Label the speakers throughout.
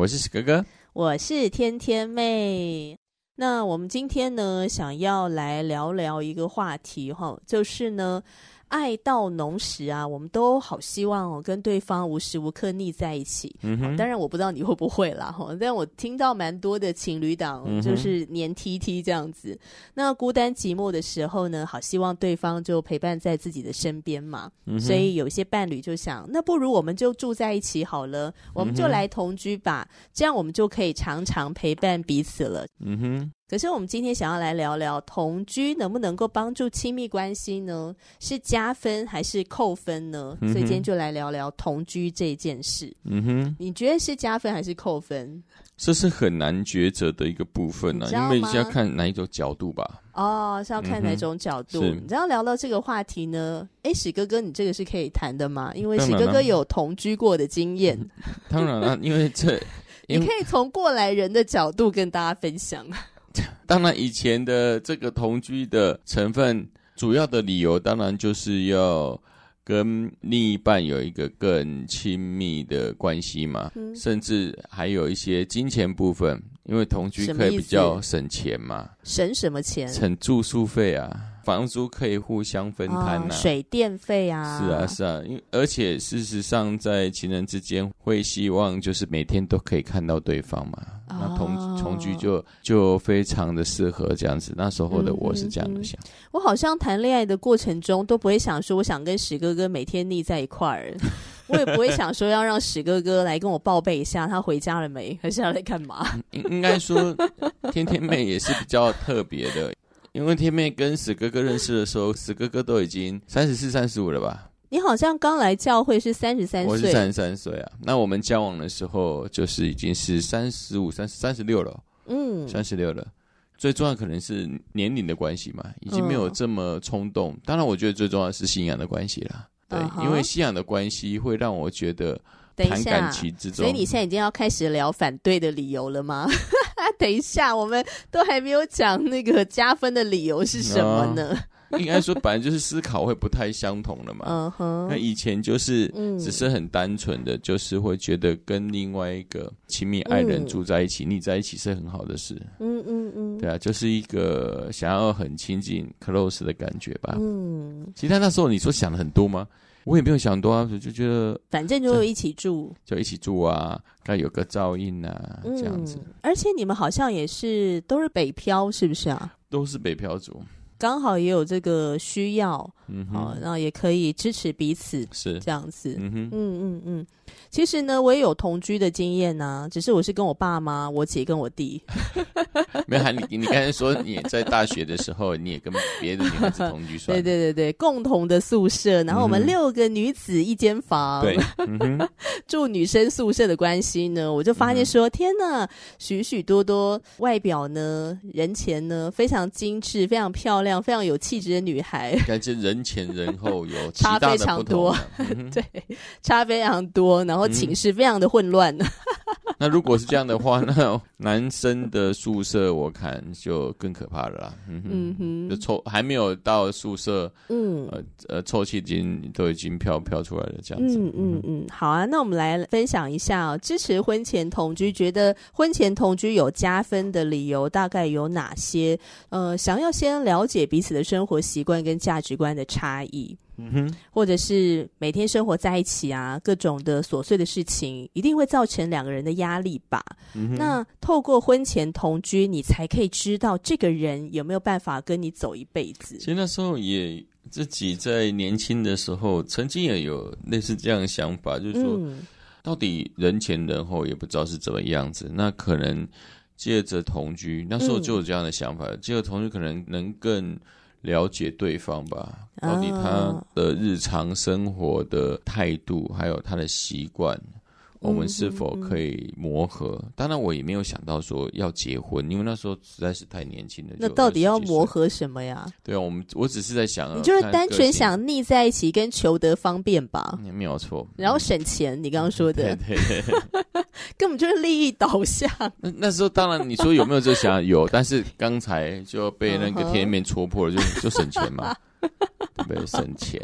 Speaker 1: 我是史哥哥，
Speaker 2: 我是天天妹。那我们今天呢，想要来聊聊一个话题哈，就是呢。爱到浓时啊，我们都好希望哦，跟对方无时无刻腻在一起。嗯哼，当然我不知道你会不会啦哈，但我听到蛮多的情侣档就是黏 T T 这样子。嗯、那孤单寂寞的时候呢，好希望对方就陪伴在自己的身边嘛。嗯、所以有些伴侣就想，那不如我们就住在一起好了，我们就来同居吧，嗯、这样我们就可以常常陪伴彼此了。嗯哼。可是我们今天想要来聊聊同居能不能够帮助亲密关系呢？是加分还是扣分呢？嗯、所以今天就来聊聊同居这件事。嗯哼，你觉得是加分还是扣分？
Speaker 1: 这是很难抉择的一个部分呢、啊，因为是要看哪一种角度吧。
Speaker 2: 哦，是要看哪种角度？嗯、你知道聊到这个话题呢？哎，史哥哥，你这个是可以谈的吗？因为史哥哥有同居过的经验。
Speaker 1: 当然了，因为这
Speaker 2: 你可以从过来人的角度跟大家分享。
Speaker 1: 当然，以前的这个同居的成分，主要的理由当然就是要跟另一半有一个更亲密的关系嘛，嗯、甚至还有一些金钱部分，因为同居可以比较省钱嘛。
Speaker 2: 省什么钱？
Speaker 1: 省住宿费啊。房租可以互相分摊呐、啊哦，
Speaker 2: 水电费啊，
Speaker 1: 是啊是啊，因为而且事实上在情人之间会希望就是每天都可以看到对方嘛，哦、那同同居就就非常的适合这样子。那时候的我是这样的想，嗯嗯、
Speaker 2: 我好像谈恋爱的过程中都不会想说我想跟史哥哥每天腻在一块儿，我也不会想说要让史哥哥来跟我报备一下他回家了没，还是要来干嘛？
Speaker 1: 应应该说天天妹也是比较特别的。因为天妹跟死哥哥认识的时候，死哥哥都已经三十四、三十五了吧？
Speaker 2: 你好像刚来教会是三十三岁，
Speaker 1: 我是三十三岁啊。那我们交往的时候就是已经是三十五、三十三十六了，嗯，三十六了。最重要可能是年龄的关系嘛，已经没有这么冲动。嗯、当然，我觉得最重要是信仰的关系啦。对，嗯、因为信仰的关系会让我觉得谈感情之中，
Speaker 2: 所以你现在已经要开始聊反对的理由了吗？等一下，我们都还没有讲那个加分的理由是什么呢？
Speaker 1: 哦、应该说，本来就是思考会不太相同了嘛。嗯哼。那以前就是，只是很单纯的，就是会觉得跟另外一个亲密爱人住在一起，腻、嗯、在一起是很好的事。嗯嗯嗯。对啊，就是一个想要很亲近、close 的感觉吧。嗯。其实他那时候你说想了很多吗？我也没有想多啊，就觉得
Speaker 2: 反正就一起住，
Speaker 1: 就一起住啊，该有个照应啊，这样子。
Speaker 2: 而且你们好像也是都是北漂，是不是啊？
Speaker 1: 都是北漂族。
Speaker 2: 刚好也有这个需要，嗯哼，好，然后也可以支持彼此，是。这样子，嗯哼，嗯嗯嗯。其实呢，我也有同居的经验呐、啊，只是我是跟我爸妈、我姐跟我弟。
Speaker 1: 没有，你你刚才说你在大学的时候，你也跟别的女孩子同居，算
Speaker 2: 对对对对，共同的宿舍，然后我们六个女子一间房，对，嗯、住女生宿舍的关系呢，我就发现说，嗯、天呐，许许多多外表呢、人前呢非常精致、非常漂亮、非常有气质的女孩，
Speaker 1: 感觉人前人后有
Speaker 2: 差非常多，嗯、对，差非常多。然后寝室非常的混乱。嗯、
Speaker 1: 那如果是这样的话，那 男生的宿舍我看就更可怕了啦。嗯哼，嗯哼就臭还没有到宿舍，嗯呃呃，臭气已经都已经飘飘出来了，这样子。嗯嗯嗯，
Speaker 2: 好啊，那我们来分享一下哦，支持婚前同居，觉得婚前同居有加分的理由大概有哪些？呃，想要先了解彼此的生活习惯跟价值观的差异。嗯哼，或者是每天生活在一起啊，各种的琐碎的事情，一定会造成两个人的压力吧？那透过婚前同居，你才可以知道这个人有没有办法跟你走一辈子。
Speaker 1: 其实那时候也自己在年轻的时候，曾经也有类似这样的想法，就是说，到底人前人后也不知道是怎么样子，那可能。借着同居，那时候就有这样的想法，嗯、借着同居可能能更了解对方吧，到底他的日常生活的态度，还有他的习惯。我们是否可以磨合？当然，我也没有想到说要结婚，因为那时候实在是太年轻了。
Speaker 2: 那到底要磨合什么呀？
Speaker 1: 对啊，我们我只是在想，
Speaker 2: 你就是单纯想腻在一起，跟求得方便吧？
Speaker 1: 没有错。
Speaker 2: 然后省钱，嗯、你刚刚说的，
Speaker 1: 对对对，
Speaker 2: 根本就是利益导向。
Speaker 1: 那那时候当然，你说有没有这想有？但是刚才就被那个天面戳破了，就 就省钱嘛。特别省钱。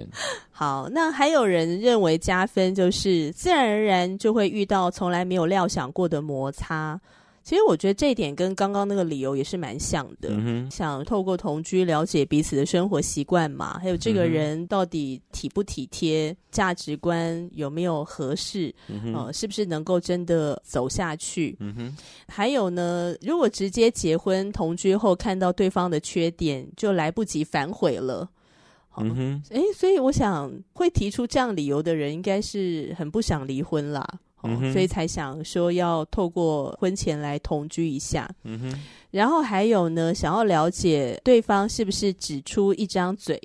Speaker 2: 好，那还有人认为加分就是自然而然就会遇到从来没有料想过的摩擦。其实我觉得这一点跟刚刚那个理由也是蛮像的。嗯，想透过同居了解彼此的生活习惯嘛，还有这个人到底体不体贴，价值观有没有合适，呃，是不是能够真的走下去？还有呢，如果直接结婚同居后看到对方的缺点，就来不及反悔了。嗯哼，哎，所以我想会提出这样理由的人，应该是很不想离婚啦，嗯，所以才想说要透过婚前来同居一下。嗯哼，然后还有呢，想要了解对方是不是只出一张嘴。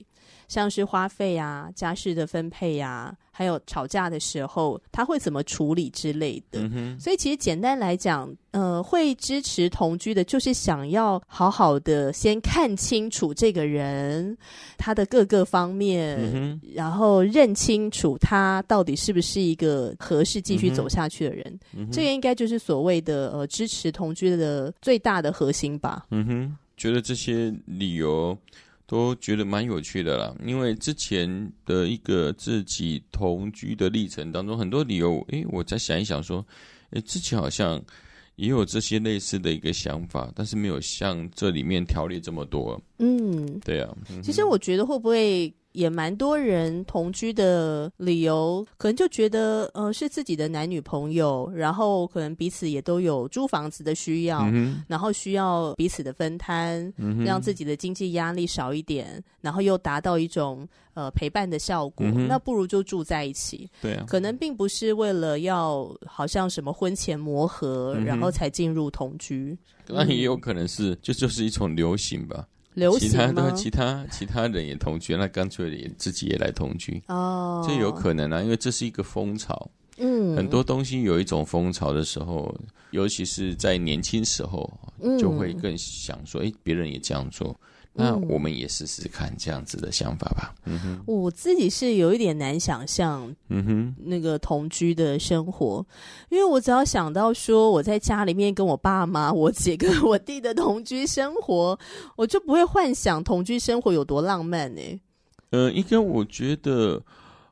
Speaker 2: 像是花费啊、家事的分配呀、啊，还有吵架的时候，他会怎么处理之类的。嗯、所以其实简单来讲，呃，会支持同居的，就是想要好好的先看清楚这个人他的各个方面，嗯、然后认清楚他到底是不是一个合适继续走下去的人。这个应该就是所谓的呃支持同居的最大的核心吧。
Speaker 1: 嗯哼，觉得这些理由。都觉得蛮有趣的啦，因为之前的一个自己同居的历程当中，很多理由，诶，我再想一想，说，诶，之前好像也有这些类似的一个想法，但是没有像这里面条例这么多。嗯，对啊。嗯、
Speaker 2: 其实我觉得会不会？也蛮多人同居的理由，可能就觉得，呃，是自己的男女朋友，然后可能彼此也都有租房子的需要，嗯、然后需要彼此的分摊，嗯、让自己的经济压力少一点，然后又达到一种呃陪伴的效果，嗯、那不如就住在一起。对啊，可能并不是为了要好像什么婚前磨合，嗯、然后才进入同居。
Speaker 1: 那也有可能是，这就是一种流行吧。
Speaker 2: 流行
Speaker 1: 其他的其他其他人也同居，那干脆也自己也来同居哦，这有可能啊，因为这是一个风潮。嗯，很多东西有一种风潮的时候，尤其是在年轻时候，就会更想说，哎、嗯，别人也这样做。那我们也试试看这样子的想法吧。嗯哼，
Speaker 2: 我自己是有一点难想象，嗯哼，那个同居的生活，因为我只要想到说我在家里面跟我爸妈、我姐跟我弟的同居生活，我就不会幻想同居生活有多浪漫呢。
Speaker 1: 呃，应该我觉得，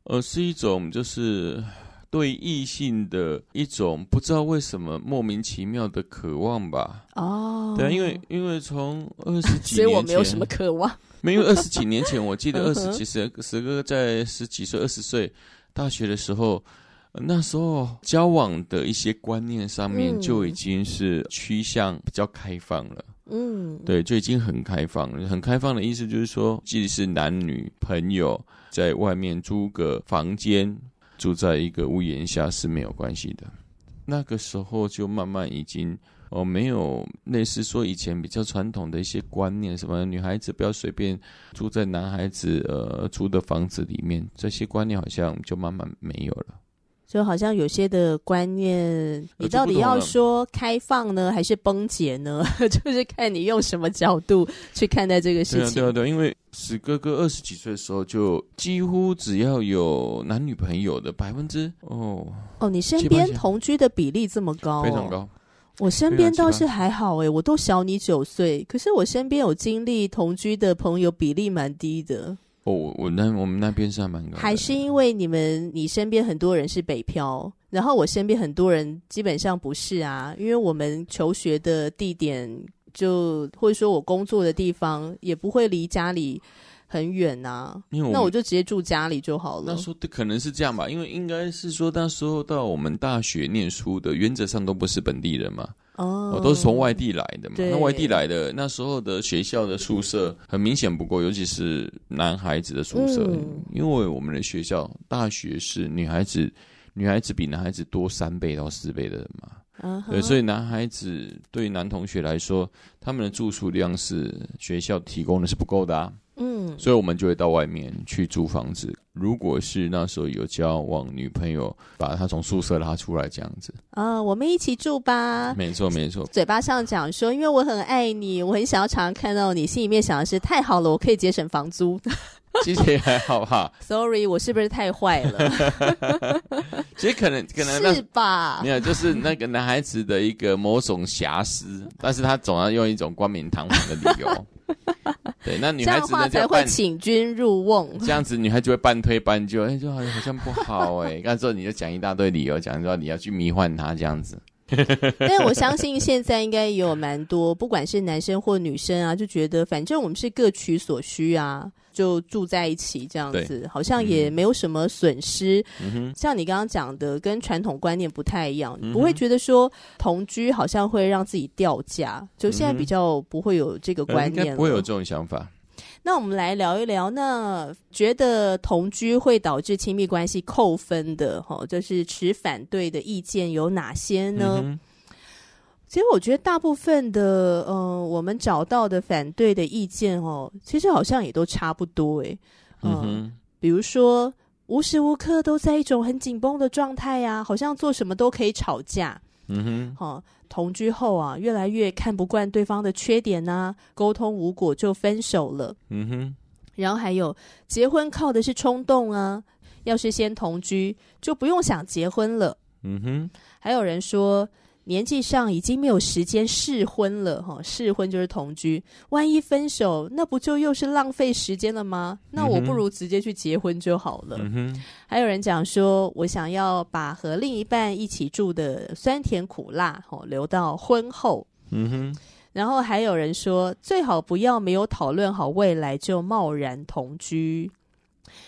Speaker 1: 呃，是一种就是。对异性的一种不知道为什么莫名其妙的渴望吧。哦，对啊，因为因为从二十几年前，
Speaker 2: 所以我没有什么渴望。
Speaker 1: 没有二十几年前，我记得二十几岁，十个在十几岁、二十岁大学的时候，那时候交往的一些观念上面就已经是趋向比较开放了。嗯，对，就已经很开放了。很开放的意思就是说，即使是男女朋友在外面租个房间。住在一个屋檐下是没有关系的，那个时候就慢慢已经哦，没有类似说以前比较传统的一些观念，什么女孩子不要随便住在男孩子呃租的房子里面，这些观念好像就慢慢没有了。
Speaker 2: 就好像有些的观念，你到底要说开放呢，还是崩解呢？就是看你用什么角度去看待这个事情。
Speaker 1: 对啊，对啊，因为史哥哥二十几岁的时候，就几乎只要有男女朋友的百分之哦
Speaker 2: 哦，你身边同居的比例这么高，
Speaker 1: 非常高。
Speaker 2: 我身边倒是还好诶，我都小你九岁，可是我身边有经历同居的朋友比例蛮低的。
Speaker 1: 哦，我我那我们那边是还蛮高，
Speaker 2: 还是因为你们你身边很多人是北漂，然后我身边很多人基本上不是啊，因为我们求学的地点就或者说我工作的地方也不会离家里很远呐、那我就直接住家里就好了。
Speaker 1: 那说的可能是这样吧，因为应该是说那时候到我们大学念书的原则上都不是本地人嘛。哦，都是从外地来的嘛。那外地来的那时候的学校的宿舍很明显不够，尤其是男孩子的宿舍，嗯、因为我们的学校大学是女孩子，女孩子比男孩子多三倍到四倍的人嘛。Uh huh. 对，所以男孩子对于男同学来说，他们的住宿量是学校提供的是不够的啊。嗯，所以我们就会到外面去租房子。如果是那时候有交往女朋友，把她从宿舍拉出来这样子
Speaker 2: 啊，我们一起住吧。
Speaker 1: 没错，没错。
Speaker 2: 嘴巴上讲说，因为我很爱你，我很想要常常看到你，心里面想的是太好了，我可以节省房租。
Speaker 1: 其实也还好哈。
Speaker 2: Sorry，我是不是太坏了？
Speaker 1: 其实可能可能
Speaker 2: 是吧。
Speaker 1: 没有，就是那个男孩子的一个某种瑕疵，但是他总要用一种冠冕堂皇的理由。对，那女孩子呢
Speaker 2: 才会请君入瓮。
Speaker 1: 这样子，女孩子就会半推半就，哎，就好像好像不好哎。那时候你就讲一大堆理由，讲说你要去迷幻她这样子。
Speaker 2: 但我相信现在应该也有蛮多，不管是男生或女生啊，就觉得反正我们是各取所需啊。就住在一起这样子，好像也没有什么损失。嗯、像你刚刚讲的，跟传统观念不太一样，嗯、不会觉得说同居好像会让自己掉价。就现在比较不会有这个观念，
Speaker 1: 不会有这种想法。
Speaker 2: 那我们来聊一聊，那觉得同居会导致亲密关系扣分的，哈，就是持反对的意见有哪些呢？嗯其实我觉得大部分的，嗯、呃，我们找到的反对的意见哦，其实好像也都差不多诶。呃、嗯哼，比如说无时无刻都在一种很紧绷的状态呀，好像做什么都可以吵架。嗯哼，好、呃，同居后啊，越来越看不惯对方的缺点呐、啊，沟通无果就分手了。嗯哼，然后还有结婚靠的是冲动啊，要是先同居就不用想结婚了。嗯哼，还有人说。年纪上已经没有时间试婚了，哈，试婚就是同居，万一分手，那不就又是浪费时间了吗？那我不如直接去结婚就好了。嗯。还有人讲说，我想要把和另一半一起住的酸甜苦辣，哈，留到婚后。嗯哼。然后还有人说，最好不要没有讨论好未来就贸然同居。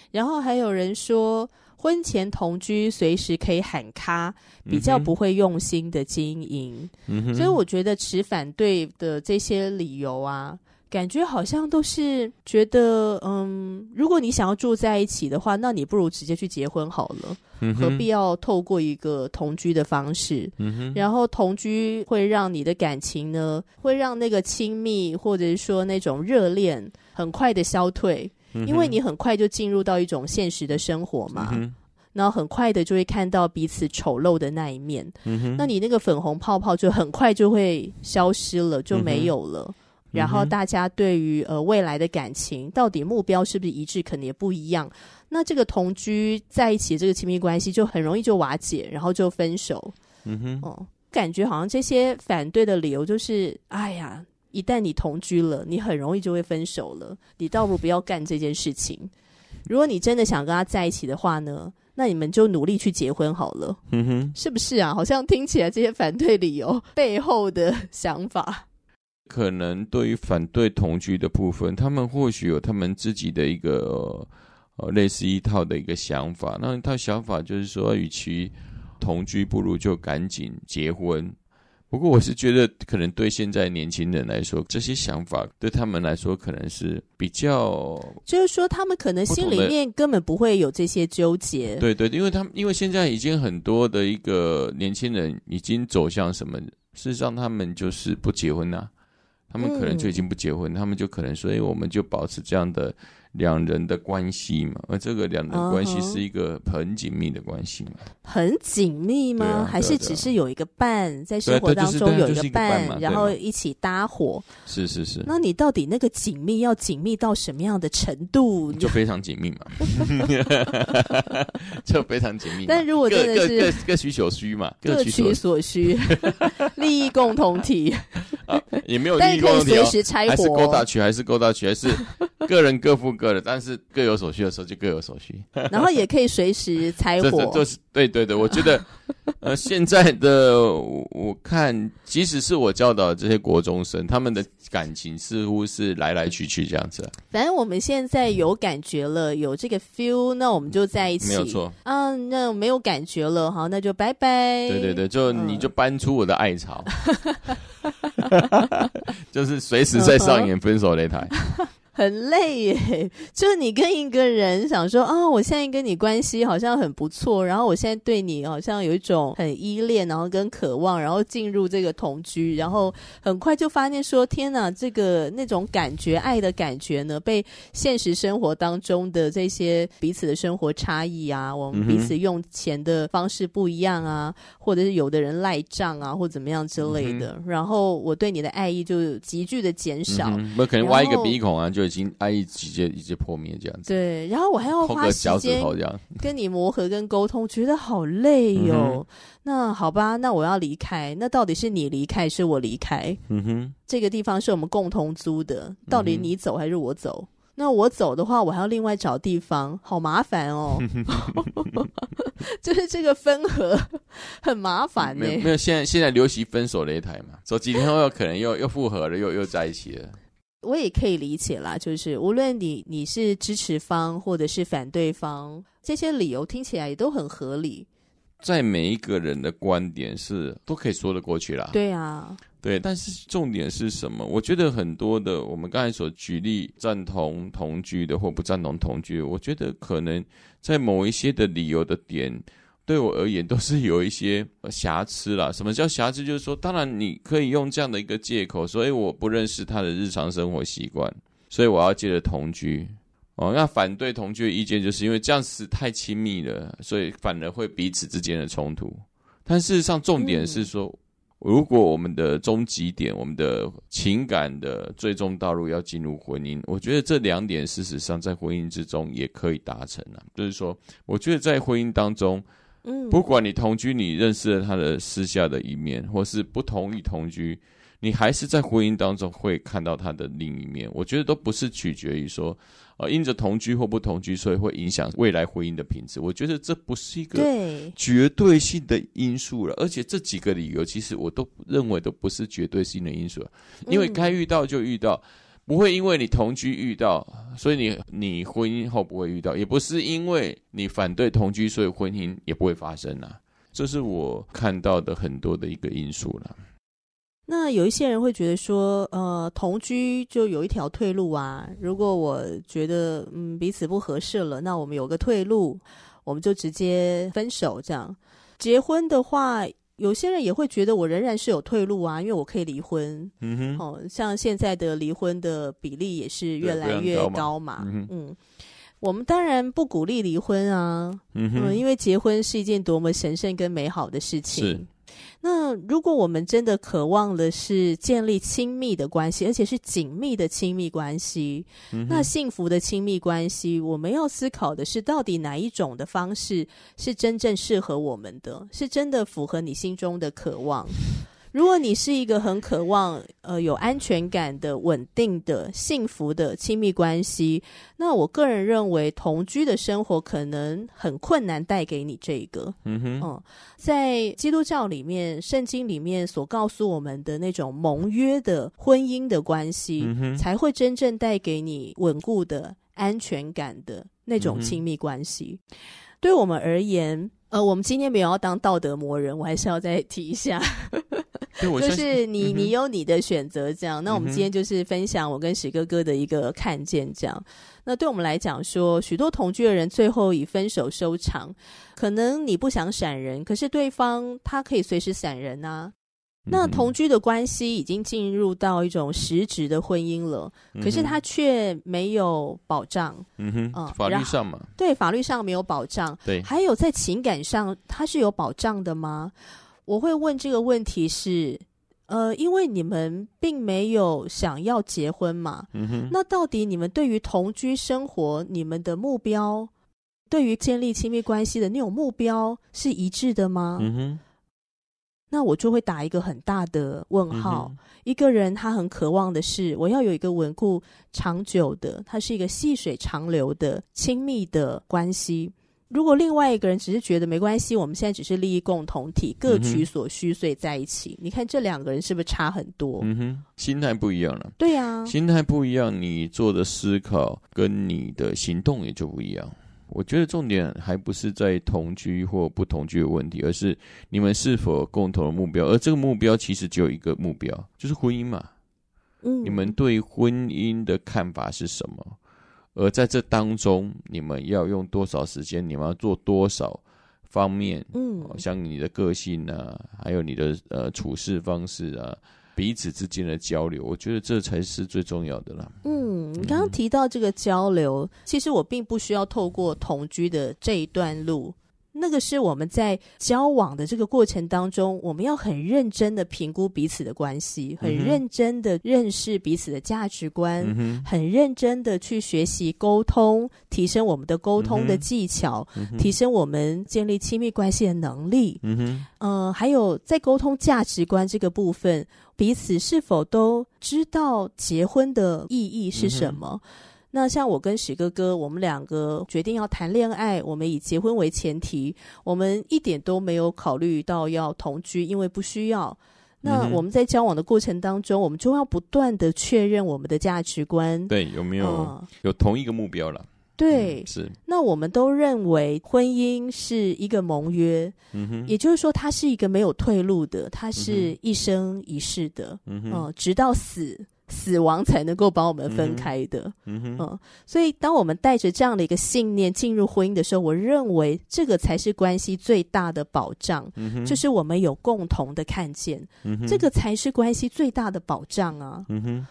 Speaker 2: 然后还有人说。婚前同居，随时可以喊卡，比较不会用心的经营。嗯，所以我觉得持反对的这些理由啊，感觉好像都是觉得，嗯，如果你想要住在一起的话，那你不如直接去结婚好了，嗯，何必要透过一个同居的方式？嗯，然后同居会让你的感情呢，会让那个亲密或者是说那种热恋很快的消退。因为你很快就进入到一种现实的生活嘛，嗯、然后很快的就会看到彼此丑陋的那一面，嗯、那你那个粉红泡泡就很快就会消失了，就没有了。嗯、然后大家对于呃未来的感情到底目标是不是一致，可能也不一样。那这个同居在一起这个亲密关系就很容易就瓦解，然后就分手。嗯哼，哦，感觉好像这些反对的理由就是，哎呀。一旦你同居了，你很容易就会分手了。你倒不如不要干这件事情。如果你真的想跟他在一起的话呢，那你们就努力去结婚好了。嗯哼，是不是啊？好像听起来这些反对理由背后的想法，
Speaker 1: 可能对于反对同居的部分，他们或许有他们自己的一个呃类似一套的一个想法。那一套想法就是说，与其同居，不如就赶紧结婚。不过我是觉得，可能对现在年轻人来说，这些想法对他们来说可能是比较，
Speaker 2: 就是说他们可能心里面根本不会有这些纠结。
Speaker 1: 对对，因为他们因为现在已经很多的一个年轻人已经走向什么？事实上，他们就是不结婚啊，他们可能就已经不结婚，嗯、他们就可能所以，我们就保持这样的。两人的关系嘛，而这个两人关系是一个很紧密的关系嘛？
Speaker 2: 很紧密吗？还是只是有一个伴在生活当中有一个伴，然后一起搭伙？
Speaker 1: 是是是。
Speaker 2: 那你到底那个紧密要紧密到什么样的程度？
Speaker 1: 就非常紧密嘛，就非常紧密。
Speaker 2: 但如果真的是
Speaker 1: 各各各取所需嘛，
Speaker 2: 各取所需，利益共同体
Speaker 1: 啊，也没有利益共同体，
Speaker 2: 随时拆伙，还
Speaker 1: 是勾大取，还是勾大取，还是个人各付。个的，但是各有所需的时候就各有所需，
Speaker 2: 然后也可以随时 拆伙。
Speaker 1: 就是对对对，我觉得 呃，现在的我看，即使是我教导的这些国中生，他们的感情似乎是来来去去这样子。
Speaker 2: 反正我们现在有感觉了，有这个 feel，那我们就在一起。没
Speaker 1: 有错。
Speaker 2: 啊，那没有感觉了，好，那就拜拜。
Speaker 1: 对对对，就你就搬出我的爱巢，就是随时在上演分手擂台。
Speaker 2: 很累耶，就你跟一个人想说啊、哦，我现在跟你关系好像很不错，然后我现在对你好像有一种很依恋，然后跟渴望，然后进入这个同居，然后很快就发现说，天哪，这个那种感觉，爱的感觉呢，被现实生活当中的这些彼此的生活差异啊，我们彼此用钱的方式不一样啊，或者是有的人赖账啊，或怎么样之类的，嗯、然后我对你的爱意就急剧的减少，
Speaker 1: 那、嗯、可能挖一个鼻孔啊，就。就已经爱意直接直接破灭这样子，
Speaker 2: 对，然后我还要花时间跟你磨合跟沟通，觉得好累哟、哦。嗯、那好吧，那我要离开，那到底是你离开，是我离开？嗯哼，这个地方是我们共同租的，到底你走还是我走？嗯、那我走的话，我还要另外找地方，好麻烦哦。就是这个分合 很麻烦呢、欸。
Speaker 1: 没有，现在现在流行分手擂台嘛，走几天后有可能又又复合了，又又在一起了。
Speaker 2: 我也可以理解啦，就是无论你你是支持方或者是反对方，这些理由听起来也都很合理。
Speaker 1: 在每一个人的观点是都可以说得过去啦。
Speaker 2: 对啊，
Speaker 1: 对，但是重点是什么？我觉得很多的我们刚才所举例赞同同居的或不赞同同居，我觉得可能在某一些的理由的点。对我而言，都是有一些瑕疵啦。什么叫瑕疵？就是说，当然你可以用这样的一个借口，所以我不认识他的日常生活习惯，所以我要借着同居。哦，那反对同居的意见，就是因为这样子太亲密了，所以反而会彼此之间的冲突。但事实上，重点是说，嗯、如果我们的终极点，我们的情感的最终道路要进入婚姻，我觉得这两点事实上在婚姻之中也可以达成了。就是说，我觉得在婚姻当中。嗯，不管你同居，你认识了他的私下的一面，或是不同意同居，你还是在婚姻当中会看到他的另一面。我觉得都不是取决于说，呃，因着同居或不同居，所以会影响未来婚姻的品质。我觉得这不是一个绝对性的因素了。而且这几个理由，其实我都认为都不是绝对性的因素，因为该遇到就遇到。不会因为你同居遇到，所以你你婚姻后不会遇到，也不是因为你反对同居，所以婚姻也不会发生啊。这是我看到的很多的一个因素了。
Speaker 2: 那有一些人会觉得说，呃，同居就有一条退路啊。如果我觉得嗯彼此不合适了，那我们有个退路，我们就直接分手这样。结婚的话。有些人也会觉得我仍然是有退路啊，因为我可以离婚。嗯哼，哦，像现在的离婚的比例也是越来越高嘛。嗯，嗯，我们当然不鼓励离婚啊。嗯哼，嗯，因为结婚是一件多么神圣跟美好的事情。是。那如果我们真的渴望的是建立亲密的关系，而且是紧密的亲密关系，嗯、那幸福的亲密关系，我们要思考的是，到底哪一种的方式是真正适合我们的，是真的符合你心中的渴望。如果你是一个很渴望呃有安全感的稳定的幸福的亲密关系，那我个人认为同居的生活可能很困难带给你这个。嗯哼，嗯，在基督教里面，圣经里面所告诉我们的那种盟约的婚姻的关系，嗯，才会真正带给你稳固的安全感的那种亲密关系。嗯，对我们而言，呃，我们今天没有要当道德魔人，我还是要再提一下。就是你，你有你的选择，这样。那我们今天就是分享我跟史哥哥的一个看见，这样。那对我们来讲说，许多同居的人最后以分手收场，可能你不想闪人，可是对方他可以随时闪人啊。那同居的关系已经进入到一种实质的婚姻了，可是他却没有保障。嗯哼，嗯，
Speaker 1: 法律上嘛，
Speaker 2: 对，法律上没有保障。对，还有在情感上，他是有保障的吗？我会问这个问题是，呃，因为你们并没有想要结婚嘛，嗯，那到底你们对于同居生活，你们的目标，对于建立亲密关系的那种目标是一致的吗？那我就会打一个很大的问号。嗯，一个人他很渴望的是，我要有一个稳固长久的，它是一个细水长流的亲密的关系。如果另外一个人只是觉得没关系，我们现在只是利益共同体，各取所需，所以在一起。嗯、你看这两个人是不是差很多？嗯哼，
Speaker 1: 心态不一样了。
Speaker 2: 对呀、啊，
Speaker 1: 心态不一样，你做的思考跟你的行动也就不一样。我觉得重点还不是在同居或不同居的问题，而是你们是否共同的目标。而这个目标其实只有一个目标，就是婚姻嘛。嗯，你们对婚姻的看法是什么？而在这当中，你们要用多少时间？你们要做多少方面？嗯，像你的个性啊，还有你的呃处事方式啊，彼此之间的交流，我觉得这才是最重要的啦。
Speaker 2: 嗯，你刚刚提到这个交流，嗯，其实我并不需要透过同居的这一段路。那个是我们在交往的这个过程当中，我们要很认真的评估彼此的关系，很认真的认识彼此的价值观，嗯、很认真的去学习沟通，提升我们的沟通的技巧，嗯、提升我们建立亲密关系的能力。嗯呃，还有在沟通价值观这个部分，彼此是否都知道结婚的意义是什么？嗯那像我跟史哥哥，我们两个决定要谈恋爱，我们以结婚为前提，我们一点都没有考虑到要同居，因为不需要。那我们在交往的过程当中，我们就要不断的确认我们的价值观，
Speaker 1: 对，有没有、呃、有同一个目标了？
Speaker 2: 对、
Speaker 1: 嗯，是。
Speaker 2: 那我们都认为婚姻是一个盟约，嗯哼，也就是说，它是一个没有退路的，它是一生一世的，嗯哼，呃、直到死。死亡才能够把我们分开的，嗯哼，嗯，所以当我们带着这样的一个信念进入婚姻的时候，我认为这个才是关系最大的保障，嗯哼，就是我们有共同的看见，嗯哼，这个才是关系最大的保障啊，
Speaker 1: 嗯哼，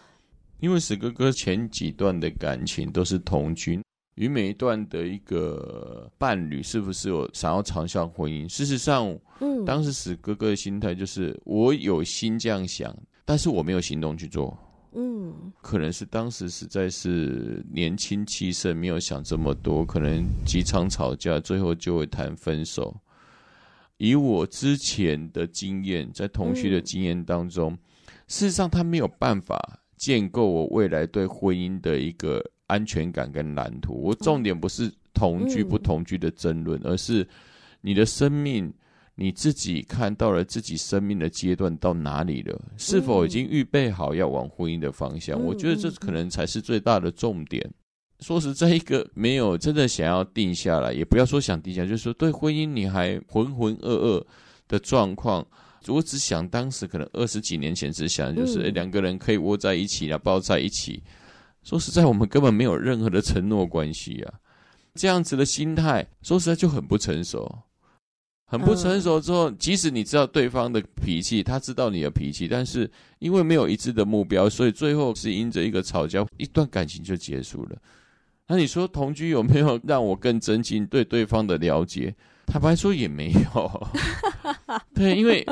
Speaker 1: 因为史哥哥前几段的感情都是同居，与每一段的一个伴侣是不是有想要长效婚姻？事实上，嗯，当时史哥哥的心态就是我有心这样想，但是我没有行动去做。嗯，可能是当时实在是年轻气盛，没有想这么多，可能几场吵架，最后就会谈分手。以我之前的经验，在同居的经验当中，嗯，事实上他没有办法建构我未来对婚姻的一个安全感跟蓝图。我重点不是同居不同居的争论，而是你的生命。你自己看到了自己生命的阶段到哪里了？是否已经预备好要往婚姻的方向？嗯、我觉得这可能才是最大的重点。嗯、说实在，一个没有真的想要定下来，也不要说想定下来，就是说对婚姻你还浑浑噩噩的状况。我只想当时可能二十几年前只想就是、两个人可以窝在一起啊，抱在一起。说实在，我们根本没有任何的承诺关系啊，这样子的心态，说实在就很不成熟。很不成熟之后，即使你知道对方的脾气，他知道你的脾气，但是因为没有一致的目标，所以最后是因着一个吵架，一段感情就结束了。那你说同居有没有让我更增进对对方的了解？坦白说也没有。对，因为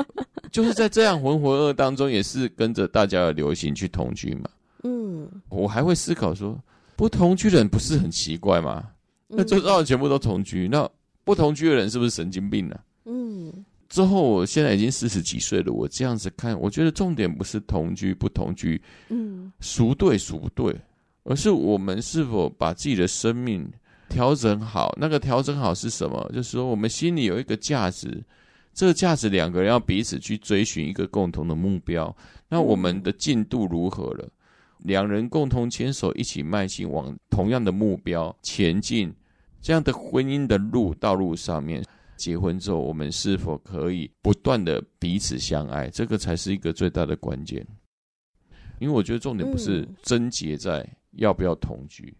Speaker 1: 就是在这样浑浑噩当中，也是跟着大家的流行去同居嘛。嗯，我还会思考说，不同居的人不是很奇怪吗？那周遭的全部都同居，那不同居的人是不是神经病呢？嗯，之后我现在已经四十几岁了，我这样子看，我觉得重点不是同居不同居，嗯，孰对孰不对，而是我们是否把自己的生命调整好。那个调整好是什么？就是说我们心里有一个价值，这个价值两个人要彼此去追寻一个共同的目标。那我们的进度如何了？两人共同牵手一起迈进往同样的目标前进，这样的婚姻的路道路上面。结婚之后，我们是否可以不断的彼此相爱？这个才是一个最大的关键。因为我觉得重点不是症结在要不要同居，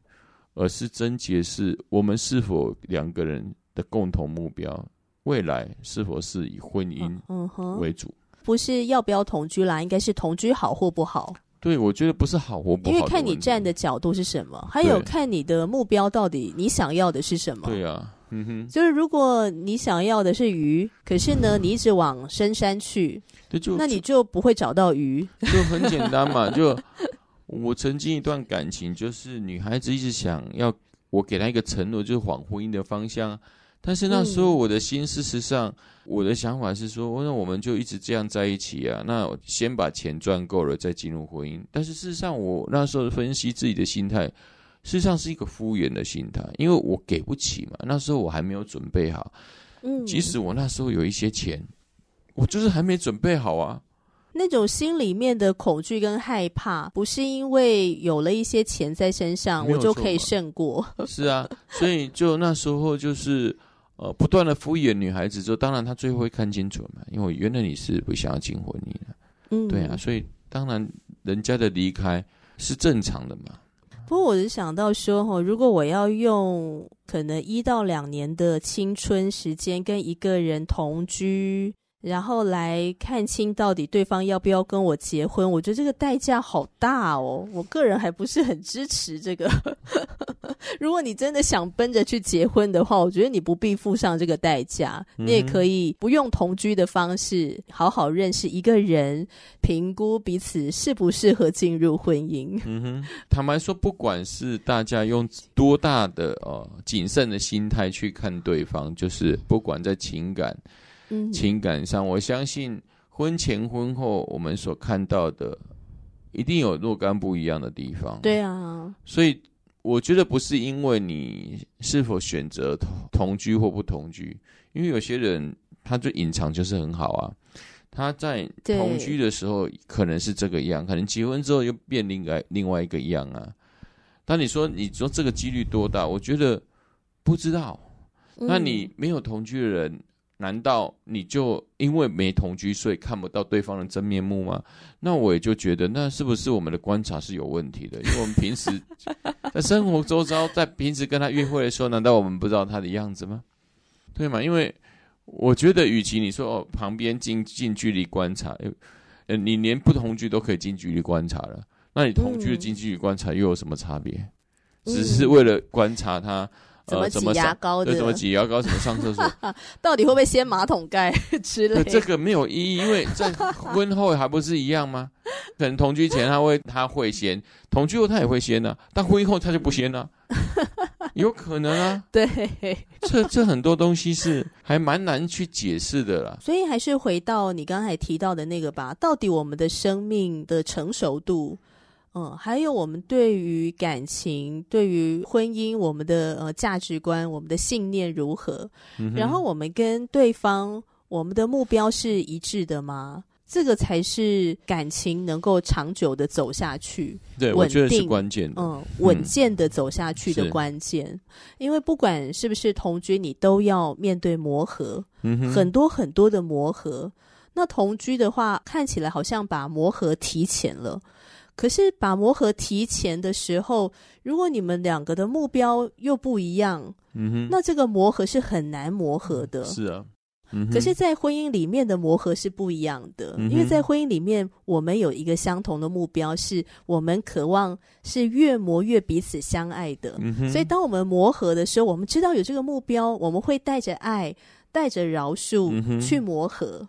Speaker 1: 而是症结是我们是否两个人的共同目标，未来是否是以婚姻为主？
Speaker 2: 不是要不要同居啦，应该是同居好或不好。
Speaker 1: 对，我觉得不是好或不好，
Speaker 2: 因为看你站的角度是什么，还有看你的目标到底你想要的是什么。
Speaker 1: 对啊。嗯哼，
Speaker 2: 就是如果你想要的是鱼，可是呢，你一直往深山去，对，就那你就不会找到鱼。
Speaker 1: 就很简单嘛，就我曾经一段感情，就是女孩子一直想要我给她一个承诺，就是往婚姻的方向。但是那时候我的心，事实上我的想法是说，那我们就一直这样在一起啊。那先把钱赚够了，再进入婚姻。但是事实上，我那时候分析自己的心态。实际上是一个敷衍的心态，因为我给不起嘛。那时候我还没有准备好，嗯，即使我那时候有一些钱，我就是还没准备好啊。
Speaker 2: 那种心里面的恐惧跟害怕，不是因为有了一些钱在身上，我就可以胜过。
Speaker 1: 是啊，所以就那时候就是呃，不断的敷衍女孩子，之后当然她最后会看清楚嘛，因为原来你是不想要进婚姻的，嗯，对啊，所以当然人家的离开是正常的嘛。
Speaker 2: 不过我是想到说，如果我要用可能一到两年的青春时间跟一个人同居。然后来看清到底对方要不要跟我结婚，我觉得这个代价好大哦。我个人还不是很支持这个。如果你真的想奔着去结婚的话，我觉得你不必付上这个代价，嗯、你也可以不用同居的方式，好好认识一个人，评估彼此适不适合进入婚姻。
Speaker 1: 嗯哼，坦白说，不管是大家用多大的呃谨慎的心态去看对方，就是不管在情感。情感上，我相信婚前婚后我们所看到的，一定有若干不一样的地方。
Speaker 2: 对啊，
Speaker 1: 所以我觉得不是因为你是否选择同同居或不同居，因为有些人他就隐藏就是很好啊。他在同居的时候可能是这个样，可能结婚之后又变另外另外一个样啊。当你说你说这个几率多大？我觉得不知道。那你没有同居的人。难道你就因为没同居，所以看不到对方的真面目吗？那我也就觉得，那是不是我们的观察是有问题的？因为我们平时在生活周遭，在平时跟他约会的时候，难道我们不知道他的样子吗？对吗？因为我觉得，与其你说哦，旁边近近距离观察，呃，你连不同居都可以近距离观察了，那你同居的近距离观察又有什么差别？只是为了观察他。
Speaker 2: 怎么挤牙膏的？
Speaker 1: 怎么挤牙膏？怎么上厕所？
Speaker 2: 到底会不会掀马桶盖 之类的？
Speaker 1: 这个没有意义，因为在婚后还不是一样吗？可能同居前他会他会掀，同居后他也会掀呢、啊，但婚后他就不掀了、啊，有可能啊。
Speaker 2: 对，
Speaker 1: 这这很多东西是还蛮难去解释的啦。
Speaker 2: 所以还是回到你刚才提到的那个吧，到底我们的生命的成熟度？嗯，还有我们对于感情、对于婚姻，我们的呃价值观、我们的信念如何？嗯、然后我们跟对方，我们的目标是一致的吗？这个才是感情能够长久的走下去。
Speaker 1: 对，我觉得是关键。
Speaker 2: 嗯，稳健的走下去的关键。嗯、因为不管是不是同居，你都要面对磨合，嗯、很多很多的磨合。那同居的话，看起来好像把磨合提前了。可是把磨合提前的时候，如果你们两个的目标又不一样，嗯哼，那这个磨合是很难磨合的。
Speaker 1: 是啊，
Speaker 2: 嗯，可是，在婚姻里面的磨合是不一样的，嗯，因为在婚姻里面，我们有一个相同的目标，是我们渴望是越磨越彼此相爱的。所以当我们磨合的时候，我们知道有这个目标，我们会带着爱，带着饶恕去磨合。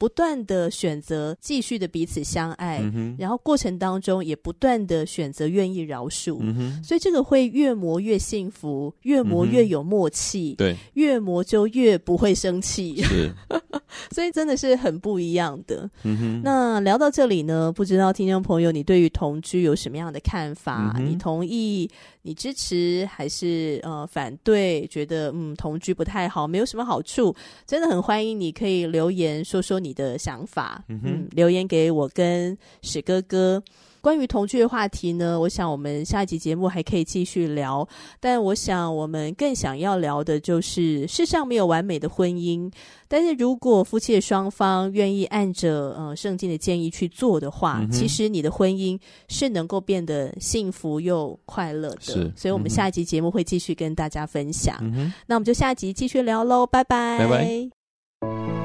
Speaker 2: 不断的选择继续的彼此相爱，嗯，然后过程当中也不断的选择愿意饶恕，嗯，所以这个会越磨越幸福，越磨越有默契，对，嗯，越磨就越不会生气，是，所以真的是很不一样的。嗯，那聊到这里呢，不知道听众朋友你对于同居有什么样的看法？嗯，你同意？你支持还是呃反对？觉得嗯同居不太好，没有什么好处，真的很欢迎你可以留言说说你的想法，嗯，嗯，留言给我跟史哥哥。关于同居的话题呢，我想我们下一集节目还可以继续聊。但我想我们更想要聊的就是，世上没有完美的婚姻。但是如果夫妻的双方愿意按着呃圣经的建议去做的话，嗯，其实你的婚姻是能够变得幸福又快乐的。是，所以我们下一集节目会继续跟大家分享。嗯，那我们就下一集继续聊喽，拜拜。拜拜。